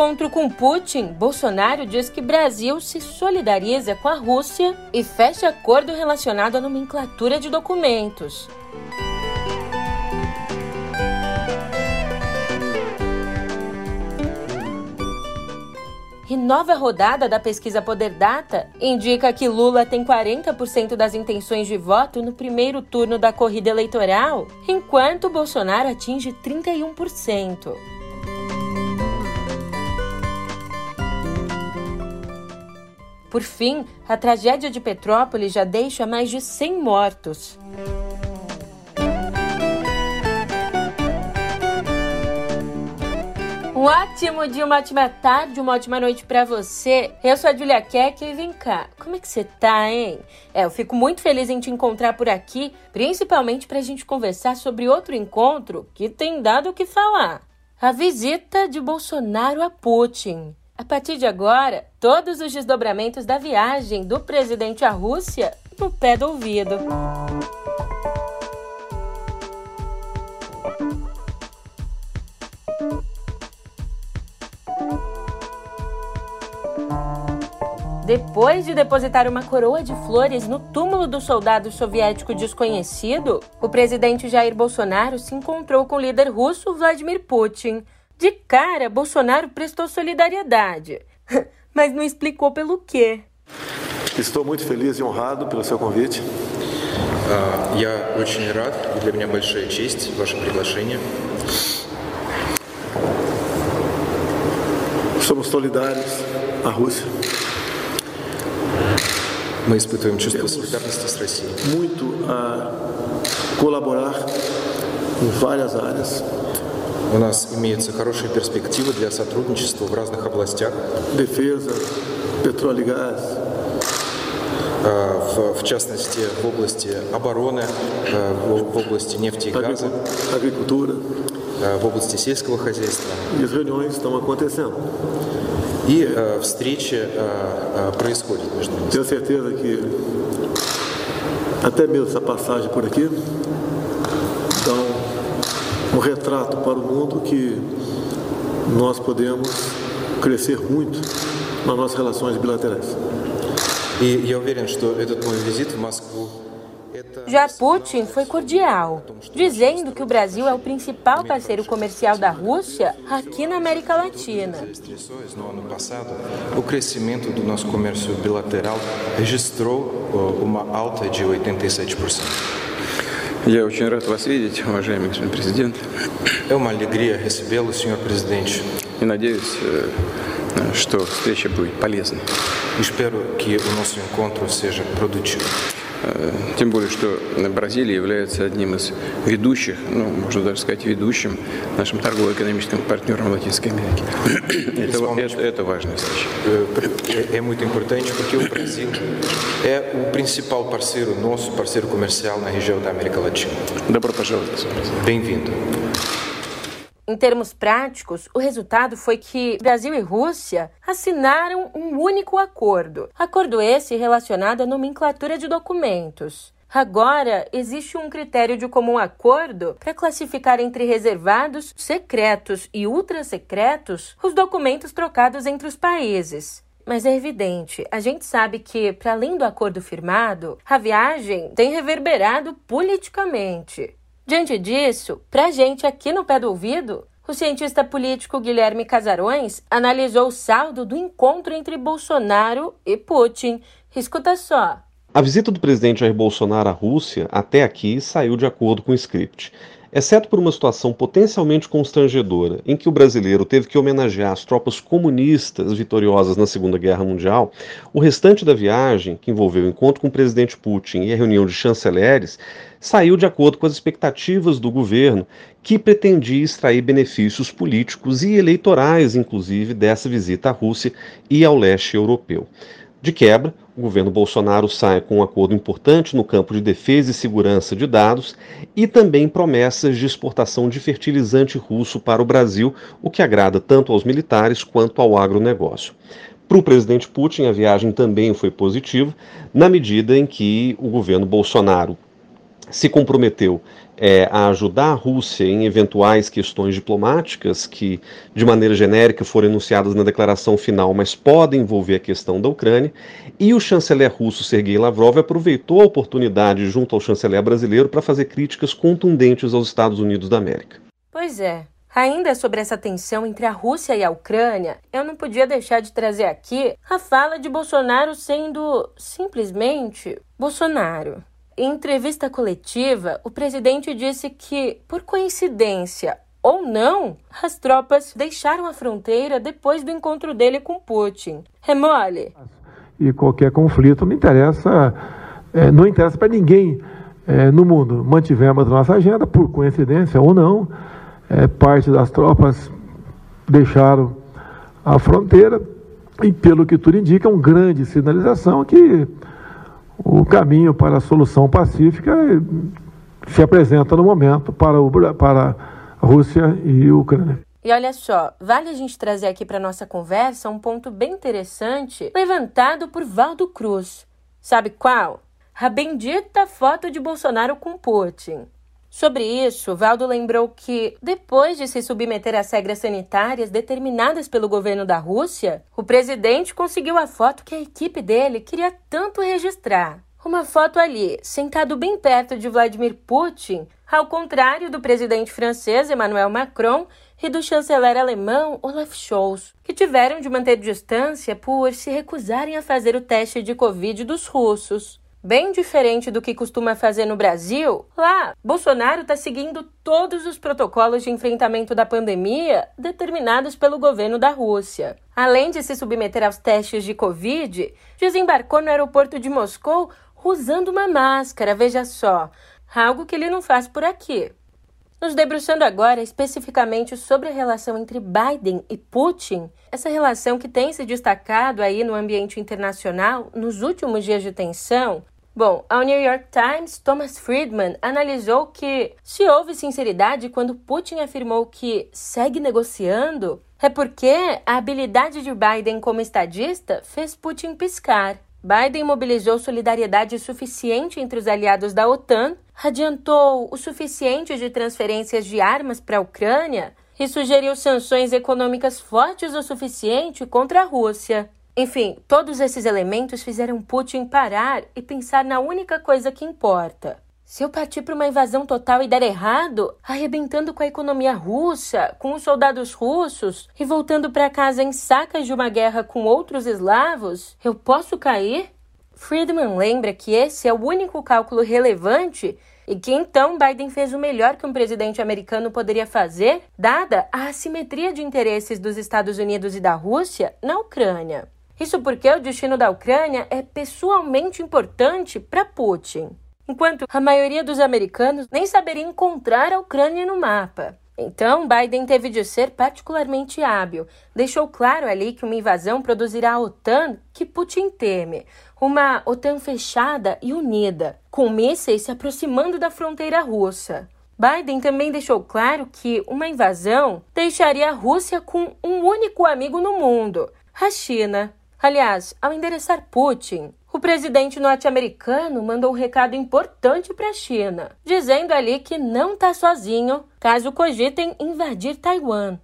encontro com Putin, Bolsonaro diz que Brasil se solidariza com a Rússia e fecha acordo relacionado à nomenclatura de documentos. E nova rodada da pesquisa Poder Data indica que Lula tem 40% das intenções de voto no primeiro turno da corrida eleitoral, enquanto Bolsonaro atinge 31%. Por fim, a tragédia de Petrópolis já deixa mais de 100 mortos. Um ótimo dia, uma ótima tarde, uma ótima noite para você. Eu sou a Julia Keck e vem cá, como é que você tá, hein? É, eu fico muito feliz em te encontrar por aqui, principalmente pra gente conversar sobre outro encontro que tem dado o que falar. A visita de Bolsonaro a Putin. A partir de agora, todos os desdobramentos da viagem do presidente à Rússia no pé do ouvido. Depois de depositar uma coroa de flores no túmulo do soldado soviético desconhecido, o presidente Jair Bolsonaro se encontrou com o líder russo Vladimir Putin. De cara, Bolsonaro prestou solidariedade, mas não explicou pelo quê. Estou muito feliz e honrado pelo seu convite. Я очень рад, для меня большая честь ваше приглашение. Somos solidários à Rússia. Мы испытываем чувство солидарности с Россией. Muito a colaborar em várias áreas. У нас имеются хорошие перспективы для сотрудничества в разных областях. Defesa, petróleo e gás, В, в частности, в области обороны, в, в области нефти и газа, agricultura. в области сельского хозяйства. As reuniões estão acontecendo. И э, встречи э, происходят между ними. Tenho certeza que até mesmo essa passagem por aqui um, um retrato para o mundo que nós podemos crescer muito nas nossas relações bilaterais. И я уверен, что этот мой визит в Москву это Já Putin foi cordial, dizendo que o Brasil é o principal parceiro comercial da Rússia aqui na América Latina. Restrições no ano passado, o crescimento do nosso comércio bilateral registrou ó, uma alta de 87%. Я очень рад вас видеть, уважаемый господин президент, É uma alegria recebê-lo, senhor presidente. и надеюсь, э, что встреча будет полезной. Espero que o nosso encontro seja produtivo. Э, Тем более, что Бразилия является одним из ведущих, ну, можно даже сказать, ведущим нашим торгово-экономическим партнером Латинской Америке. Это, это, это важная встреча. É é muito importante porque o Brasil é o principal parceiro nosso, parceiro comercial na região da América Latina. Добро пожаловать. Bem-vindo. Em termos práticos, o resultado foi que Brasil e Rússia assinaram um único acordo. Acordo esse relacionado à nomenclatura de documentos. Agora, existe um critério de comum acordo para classificar entre reservados, secretos e ultrasecretos os documentos trocados entre os países. Mas é evidente, a gente sabe que, para além do acordo firmado, a viagem tem reverberado politicamente. Diante disso, pra gente aqui no pé do ouvido, o cientista político Guilherme Casarões analisou o saldo do encontro entre Bolsonaro e Putin. Escuta só. A visita do presidente Jair Bolsonaro à Rússia, até aqui, saiu de acordo com o script. Exceto por uma situação potencialmente constrangedora, em que o brasileiro teve que homenagear as tropas comunistas vitoriosas na Segunda Guerra Mundial, o restante da viagem, que envolveu o encontro com o presidente Putin e a reunião de chanceleres, saiu de acordo com as expectativas do governo, que pretendia extrair benefícios políticos e eleitorais, inclusive, dessa visita à Rússia e ao leste europeu. De quebra, o governo Bolsonaro sai com um acordo importante no campo de defesa e segurança de dados e também promessas de exportação de fertilizante russo para o Brasil, o que agrada tanto aos militares quanto ao agronegócio. Para o presidente Putin, a viagem também foi positiva, na medida em que o governo Bolsonaro se comprometeu é, a ajudar a Rússia em eventuais questões diplomáticas que, de maneira genérica, foram enunciadas na declaração final, mas podem envolver a questão da Ucrânia. E o chanceler russo Sergei Lavrov aproveitou a oportunidade, junto ao chanceler brasileiro, para fazer críticas contundentes aos Estados Unidos da América. Pois é. Ainda sobre essa tensão entre a Rússia e a Ucrânia, eu não podia deixar de trazer aqui a fala de Bolsonaro sendo simplesmente Bolsonaro. Em entrevista coletiva, o presidente disse que, por coincidência ou não, as tropas deixaram a fronteira depois do encontro dele com Putin. Remole. E qualquer conflito não interessa, é, não interessa para ninguém é, no mundo. Mantivemos nossa agenda, por coincidência ou não, é, parte das tropas deixaram a fronteira e, pelo que tudo indica, é uma grande sinalização que o caminho para a solução pacífica se apresenta no momento para, o, para a Rússia e a Ucrânia. E olha só, vale a gente trazer aqui para nossa conversa um ponto bem interessante levantado por Valdo Cruz. Sabe qual? A bendita foto de Bolsonaro com Putin. Sobre isso, Valdo lembrou que, depois de se submeter às regras sanitárias determinadas pelo governo da Rússia, o presidente conseguiu a foto que a equipe dele queria tanto registrar. Uma foto ali, sentado bem perto de Vladimir Putin, ao contrário do presidente francês Emmanuel Macron e do chanceler alemão Olaf Scholz, que tiveram de manter distância por se recusarem a fazer o teste de Covid dos russos. Bem diferente do que costuma fazer no Brasil, lá, Bolsonaro está seguindo todos os protocolos de enfrentamento da pandemia determinados pelo governo da Rússia. Além de se submeter aos testes de Covid, desembarcou no aeroporto de Moscou usando uma máscara, veja só, algo que ele não faz por aqui. Nos debruçando agora especificamente sobre a relação entre Biden e Putin, essa relação que tem se destacado aí no ambiente internacional nos últimos dias de tensão, Bom, ao New York Times, Thomas Friedman analisou que, se houve sinceridade quando Putin afirmou que segue negociando, é porque a habilidade de Biden como estadista fez Putin piscar. Biden mobilizou solidariedade suficiente entre os aliados da OTAN, adiantou o suficiente de transferências de armas para a Ucrânia e sugeriu sanções econômicas fortes o suficiente contra a Rússia. Enfim, todos esses elementos fizeram Putin parar e pensar na única coisa que importa. Se eu partir para uma invasão total e der errado, arrebentando com a economia russa, com os soldados russos e voltando para casa em sacas de uma guerra com outros eslavos, eu posso cair? Friedman lembra que esse é o único cálculo relevante e que então Biden fez o melhor que um presidente americano poderia fazer, dada a assimetria de interesses dos Estados Unidos e da Rússia na Ucrânia. Isso porque o destino da Ucrânia é pessoalmente importante para Putin enquanto a maioria dos americanos nem saberia encontrar a Ucrânia no mapa. Então, Biden teve de ser particularmente hábil. Deixou claro ali que uma invasão produzirá a OTAN que Putin teme, uma OTAN fechada e unida, com mísseis se aproximando da fronteira russa. Biden também deixou claro que uma invasão deixaria a Rússia com um único amigo no mundo, a China. Aliás, ao endereçar Putin, o presidente norte-americano mandou um recado importante para a China, dizendo ali que não está sozinho caso cogitem invadir Taiwan.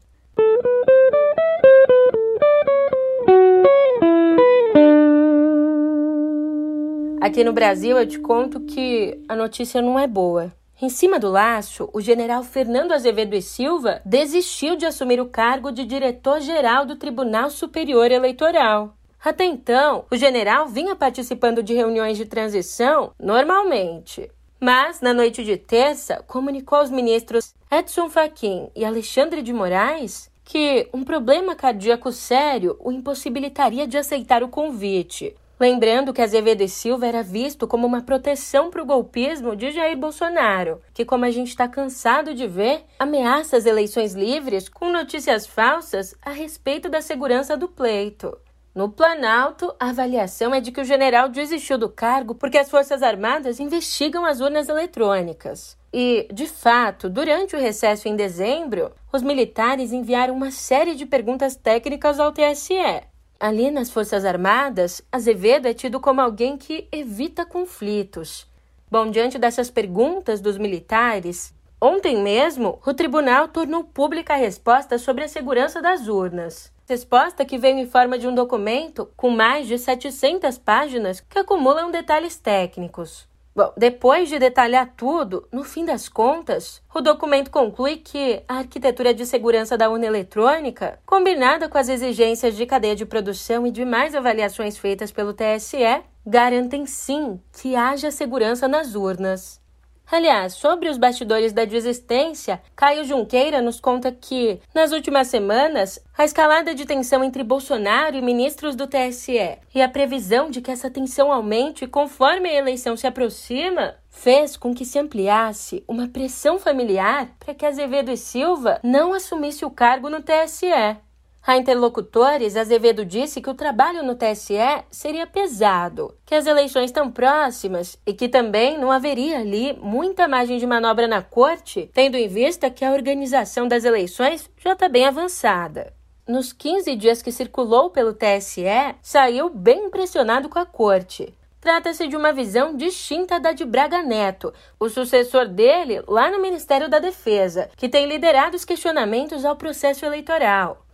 Aqui no Brasil eu te conto que a notícia não é boa. Em cima do laço, o general Fernando Azevedo e Silva desistiu de assumir o cargo de diretor-geral do Tribunal Superior Eleitoral. Até então, o general vinha participando de reuniões de transição normalmente. Mas, na noite de terça, comunicou aos ministros Edson Fachin e Alexandre de Moraes que um problema cardíaco sério o impossibilitaria de aceitar o convite. Lembrando que Azevedo e Silva era visto como uma proteção para o golpismo de Jair Bolsonaro, que, como a gente está cansado de ver, ameaça as eleições livres com notícias falsas a respeito da segurança do pleito. No Planalto, a avaliação é de que o general desistiu do cargo porque as Forças Armadas investigam as urnas eletrônicas. E, de fato, durante o recesso em dezembro, os militares enviaram uma série de perguntas técnicas ao TSE. Ali nas Forças Armadas, Azevedo é tido como alguém que evita conflitos. Bom, diante dessas perguntas dos militares, ontem mesmo o tribunal tornou pública a resposta sobre a segurança das urnas. Resposta que veio em forma de um documento com mais de 700 páginas que acumulam detalhes técnicos. Bom, depois de detalhar tudo, no fim das contas, o documento conclui que a arquitetura de segurança da urna eletrônica, combinada com as exigências de cadeia de produção e demais avaliações feitas pelo TSE, garantem sim que haja segurança nas urnas. Aliás, sobre os bastidores da desistência, Caio Junqueira nos conta que, nas últimas semanas, a escalada de tensão entre Bolsonaro e ministros do TSE e a previsão de que essa tensão aumente conforme a eleição se aproxima fez com que se ampliasse uma pressão familiar para que Azevedo e Silva não assumisse o cargo no TSE. A interlocutores, Azevedo disse que o trabalho no TSE seria pesado, que as eleições estão próximas e que também não haveria ali muita margem de manobra na corte, tendo em vista que a organização das eleições já está bem avançada. Nos 15 dias que circulou pelo TSE, saiu bem impressionado com a corte. Trata-se de uma visão distinta da de Braga Neto, o sucessor dele lá no Ministério da Defesa, que tem liderado os questionamentos ao processo eleitoral.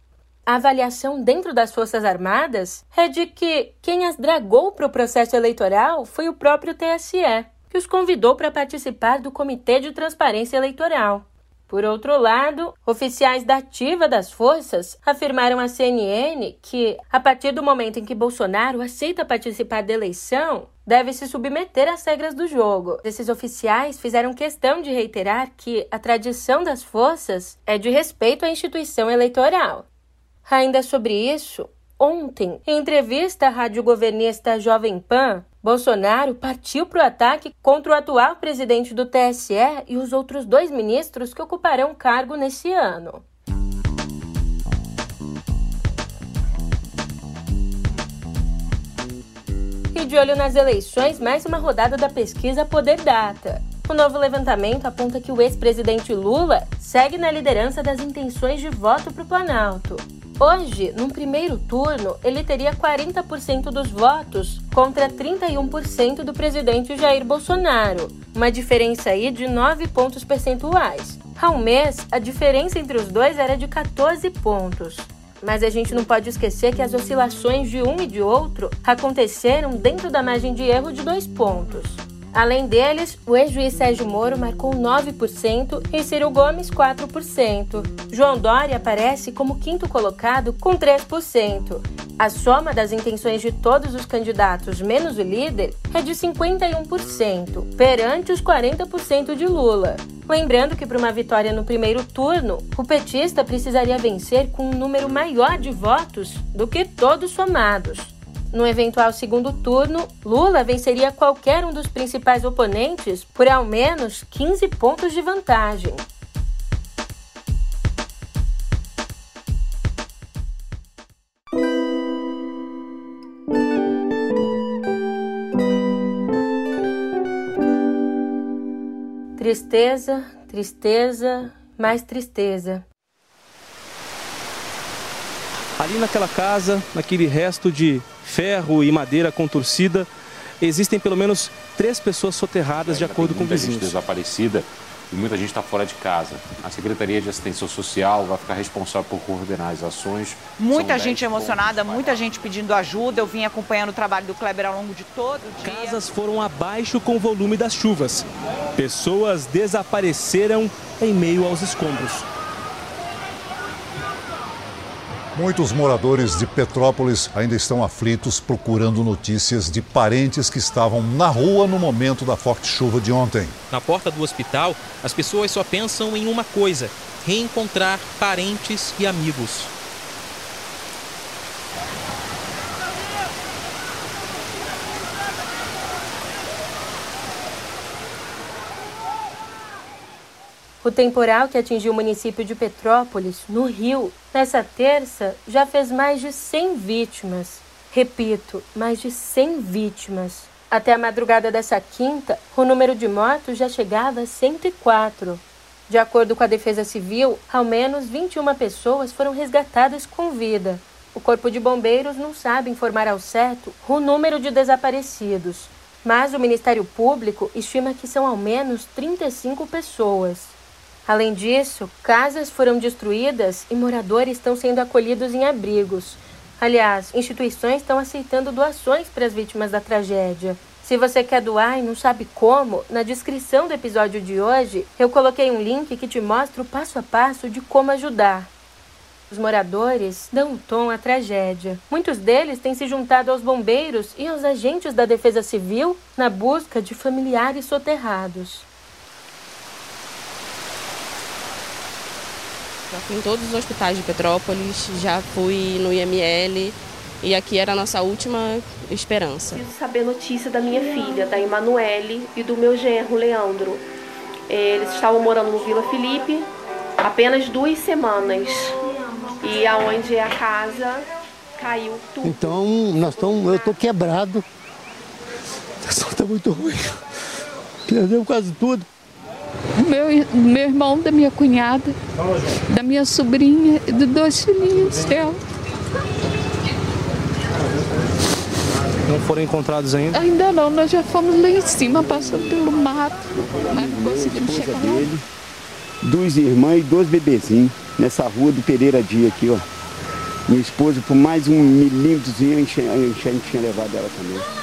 A avaliação dentro das Forças Armadas é de que quem as dragou para o processo eleitoral foi o próprio TSE, que os convidou para participar do Comitê de Transparência Eleitoral. Por outro lado, oficiais da ativa das forças afirmaram à CNN que, a partir do momento em que Bolsonaro aceita participar da eleição, deve se submeter às regras do jogo. Esses oficiais fizeram questão de reiterar que a tradição das forças é de respeito à instituição eleitoral Ainda sobre isso, ontem, em entrevista à rádio governista Jovem Pan, Bolsonaro partiu para o ataque contra o atual presidente do TSE e os outros dois ministros que ocuparão cargo nesse ano. E de olho nas eleições, mais uma rodada da pesquisa Poder Data. O novo levantamento aponta que o ex-presidente Lula segue na liderança das intenções de voto para o Planalto. Hoje, num primeiro turno, ele teria 40% dos votos contra 31% do presidente Jair Bolsonaro, uma diferença aí de 9 pontos percentuais. Ao mês, a diferença entre os dois era de 14 pontos. Mas a gente não pode esquecer que as oscilações de um e de outro aconteceram dentro da margem de erro de dois pontos. Além deles, o ex-juiz Sérgio Moro marcou 9% e Ciro Gomes 4%. João Dória aparece como quinto colocado com 3%. A soma das intenções de todos os candidatos menos o líder é de 51%, perante os 40% de Lula. Lembrando que para uma vitória no primeiro turno, o petista precisaria vencer com um número maior de votos do que todos somados. No eventual segundo turno, Lula venceria qualquer um dos principais oponentes por ao menos 15 pontos de vantagem. Tristeza, tristeza, mais tristeza. Ali naquela casa, naquele resto de ferro e madeira contorcida, existem pelo menos três pessoas soterradas, é, de acordo com vizinhos. Gente desaparecida e muita gente está fora de casa. A Secretaria de Assistência Social vai ficar responsável por coordenar as ações. Muita gente emocionada, muita gente pedindo ajuda. Eu vim acompanhando o trabalho do Kleber ao longo de todo o dia. Casas foram abaixo com o volume das chuvas. Pessoas desapareceram em meio aos escombros. Muitos moradores de Petrópolis ainda estão aflitos procurando notícias de parentes que estavam na rua no momento da forte chuva de ontem. Na porta do hospital, as pessoas só pensam em uma coisa: reencontrar parentes e amigos. O temporal que atingiu o município de Petrópolis, no Rio, nessa terça, já fez mais de 100 vítimas. Repito, mais de 100 vítimas. Até a madrugada dessa quinta, o número de mortos já chegava a 104. De acordo com a Defesa Civil, ao menos 21 pessoas foram resgatadas com vida. O Corpo de Bombeiros não sabe informar ao certo o número de desaparecidos. mas o Ministério Público estima que são ao menos 35 pessoas. Além disso, casas foram destruídas e moradores estão sendo acolhidos em abrigos. Aliás, instituições estão aceitando doações para as vítimas da tragédia. Se você quer doar e não sabe como, na descrição do episódio de hoje eu coloquei um link que te mostra o passo a passo de como ajudar. Os moradores dão um tom à tragédia. Muitos deles têm se juntado aos bombeiros e aos agentes da Defesa Civil na busca de familiares soterrados. Já fui em todos os hospitais de Petrópolis, já fui no IML e aqui era a nossa última esperança. Preciso saber notícia da minha filha, da Emanuele e do meu genro, Leandro. Eles estavam morando no Vila Felipe apenas duas semanas e aonde é a casa caiu tudo. Então, nós estamos, eu estou quebrado. A situação está muito ruim. Perdeu quase tudo. Meu, meu irmão, da minha cunhada, da minha sobrinha e dos dois filhinhos dela. Não foram encontrados ainda? Ainda não, nós já fomos lá em cima, passando pelo mato, mas não conseguimos chegar lá. dele, duas irmãs e dois bebezinhos nessa rua do Pereira Dia aqui, ó. Minha esposa, por mais um milímetrozinho, a enchente tinha levado ela também.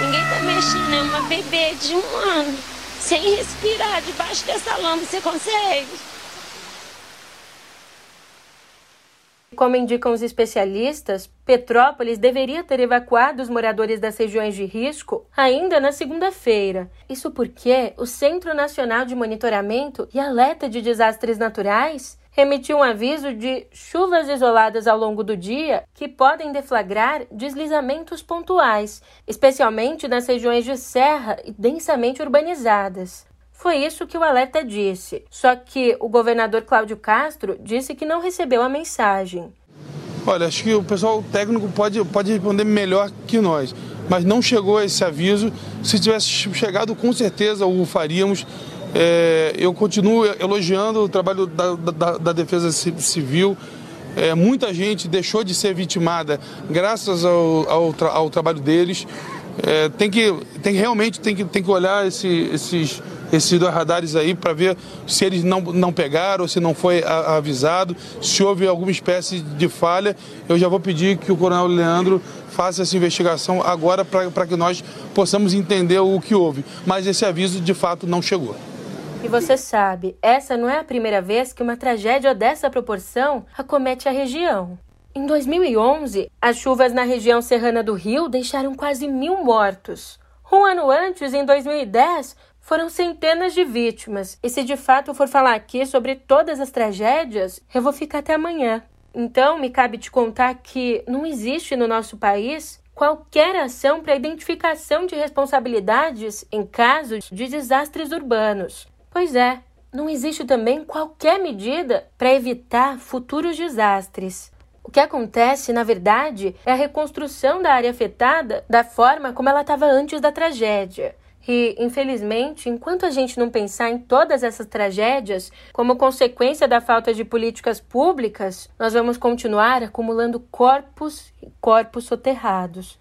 Ninguém tá mexendo, é uma bebê de um ano. Sem respirar, debaixo dessa lama, você consegue? Como indicam os especialistas, Petrópolis deveria ter evacuado os moradores das regiões de risco ainda na segunda-feira. Isso porque o Centro Nacional de Monitoramento e Alerta de Desastres Naturais emitiu um aviso de chuvas isoladas ao longo do dia que podem deflagrar deslizamentos pontuais, especialmente nas regiões de serra e densamente urbanizadas. Foi isso que o alerta disse. Só que o governador Cláudio Castro disse que não recebeu a mensagem. Olha, acho que o pessoal técnico pode, pode responder melhor que nós, mas não chegou esse aviso. Se tivesse chegado, com certeza o faríamos. É, eu continuo elogiando o trabalho da, da, da Defesa Civil. É, muita gente deixou de ser vitimada graças ao, ao, tra ao trabalho deles. É, tem que tem realmente tem que, tem que olhar esse, esses esses dois radares aí para ver se eles não, não pegaram, se não foi a, avisado, se houve alguma espécie de falha. Eu já vou pedir que o Coronel Leandro faça essa investigação agora para que nós possamos entender o que houve. Mas esse aviso de fato não chegou. E você sabe, essa não é a primeira vez que uma tragédia dessa proporção acomete a região. Em 2011, as chuvas na região serrana do Rio deixaram quase mil mortos. Um ano antes, em 2010, foram centenas de vítimas. E se de fato for falar aqui sobre todas as tragédias, eu vou ficar até amanhã. Então, me cabe te contar que não existe no nosso país qualquer ação para identificação de responsabilidades em casos de desastres urbanos. Pois é, não existe também qualquer medida para evitar futuros desastres. O que acontece, na verdade, é a reconstrução da área afetada da forma como ela estava antes da tragédia. E, infelizmente, enquanto a gente não pensar em todas essas tragédias como consequência da falta de políticas públicas, nós vamos continuar acumulando corpos e corpos soterrados.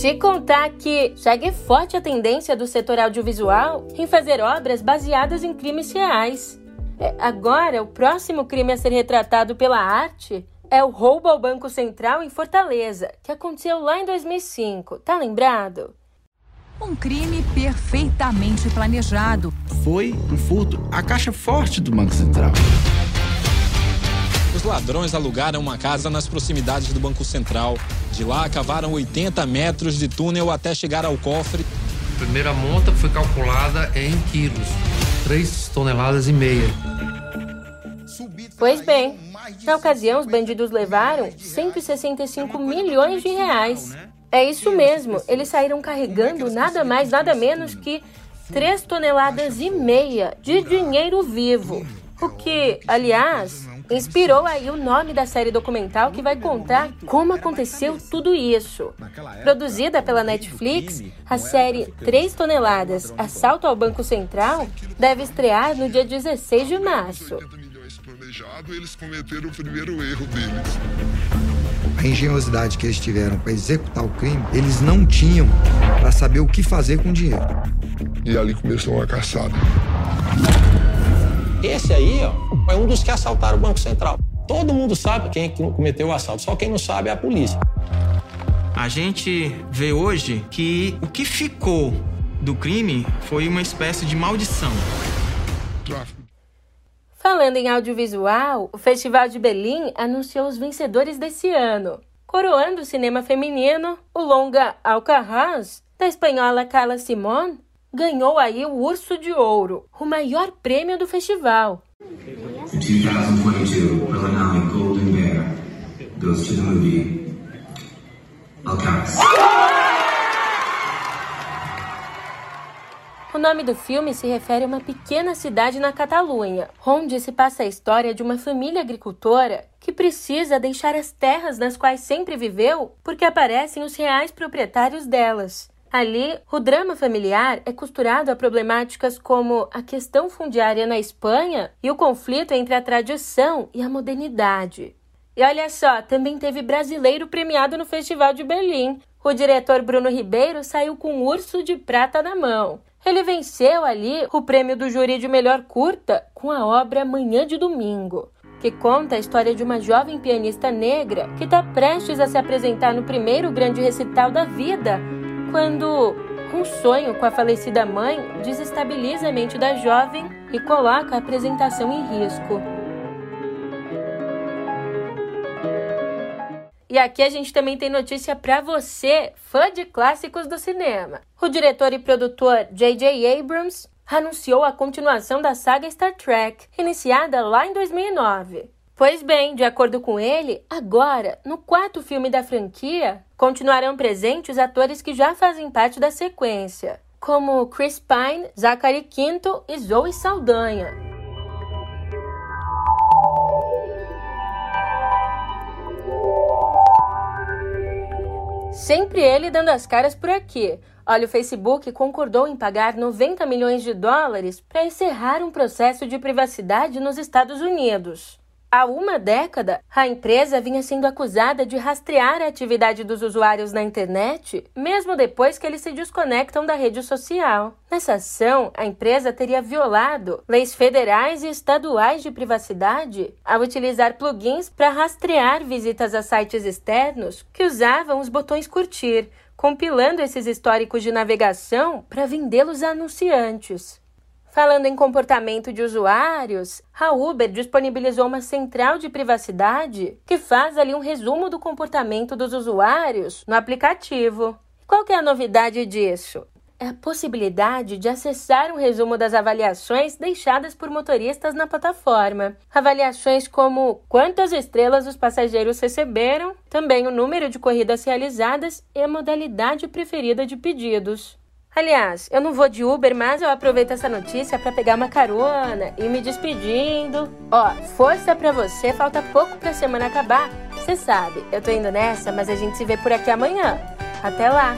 Te contar que segue forte a tendência do setor audiovisual em fazer obras baseadas em crimes reais. É, agora, o próximo crime a ser retratado pela arte é o roubo ao Banco Central em Fortaleza, que aconteceu lá em 2005. Tá lembrado? Um crime perfeitamente planejado. Foi um furto à caixa forte do Banco Central. Os ladrões alugaram uma casa nas proximidades do Banco Central. De lá, cavaram 80 metros de túnel até chegar ao cofre. A primeira monta foi calculada em quilos, 3 toneladas e meia. Pois bem, na ocasião, os bandidos levaram 165 milhões de reais. É isso mesmo, eles saíram carregando nada mais, nada menos que 3 toneladas e meia de dinheiro vivo. O que, aliás, inspirou aí o nome da série documental que vai contar como aconteceu tudo isso. Produzida pela Netflix, a série 3 toneladas Assalto ao Banco Central deve estrear no dia 16 de março. Eles cometeram o primeiro erro deles. A engenhosidade que eles tiveram para executar o crime, eles não tinham para saber o que fazer com o dinheiro. E ali começou uma caçada. Esse aí, ó, é um dos que assaltaram o Banco Central. Todo mundo sabe quem cometeu o assalto, só quem não sabe é a polícia. A gente vê hoje que o que ficou do crime foi uma espécie de maldição. Falando em audiovisual, o Festival de Berlim anunciou os vencedores desse ano. Coroando o cinema feminino, o longa Alcarraz, da espanhola Carla Simón, ganhou aí o Urso de Ouro, o maior prêmio do festival. The 2022 Berlinale Golden Bear goes to the movie Alcatraz. O nome do filme se refere a uma pequena cidade na Catalunha, onde se passa a história de uma família agricultora que precisa deixar as terras nas quais sempre viveu porque aparecem os reais proprietários delas. Ali, o drama familiar é costurado a problemáticas como a questão fundiária na Espanha e o conflito entre a tradição e a modernidade. E olha só, também teve brasileiro premiado no Festival de Berlim. O diretor Bruno Ribeiro saiu com um urso de prata na mão. Ele venceu ali o prêmio do júri de melhor curta com a obra Manhã de Domingo, que conta a história de uma jovem pianista negra que está prestes a se apresentar no primeiro grande recital da vida quando um sonho com a falecida mãe desestabiliza a mente da jovem e coloca a apresentação em risco. E aqui a gente também tem notícia para você, fã de clássicos do cinema. O diretor e produtor J.J. Abrams anunciou a continuação da saga Star Trek, iniciada lá em 2009. Pois bem, de acordo com ele, agora, no quarto filme da franquia, continuarão presentes atores que já fazem parte da sequência, como Chris Pine, Zachary Quinto e Zoe Saldanha. Sempre ele dando as caras por aqui. Olha, o Facebook concordou em pagar 90 milhões de dólares para encerrar um processo de privacidade nos Estados Unidos. Há uma década, a empresa vinha sendo acusada de rastrear a atividade dos usuários na internet, mesmo depois que eles se desconectam da rede social. Nessa ação, a empresa teria violado leis federais e estaduais de privacidade ao utilizar plugins para rastrear visitas a sites externos que usavam os botões curtir, compilando esses históricos de navegação para vendê-los a anunciantes. Falando em comportamento de usuários, a Uber disponibilizou uma central de privacidade que faz ali um resumo do comportamento dos usuários no aplicativo. Qual que é a novidade disso? É a possibilidade de acessar um resumo das avaliações deixadas por motoristas na plataforma. Avaliações como quantas estrelas os passageiros receberam, também o número de corridas realizadas e a modalidade preferida de pedidos. Aliás, eu não vou de Uber, mas eu aproveito essa notícia para pegar uma carona e me despedindo. Ó, força para você, falta pouco para semana acabar. Você sabe, eu tô indo nessa, mas a gente se vê por aqui amanhã. Até lá.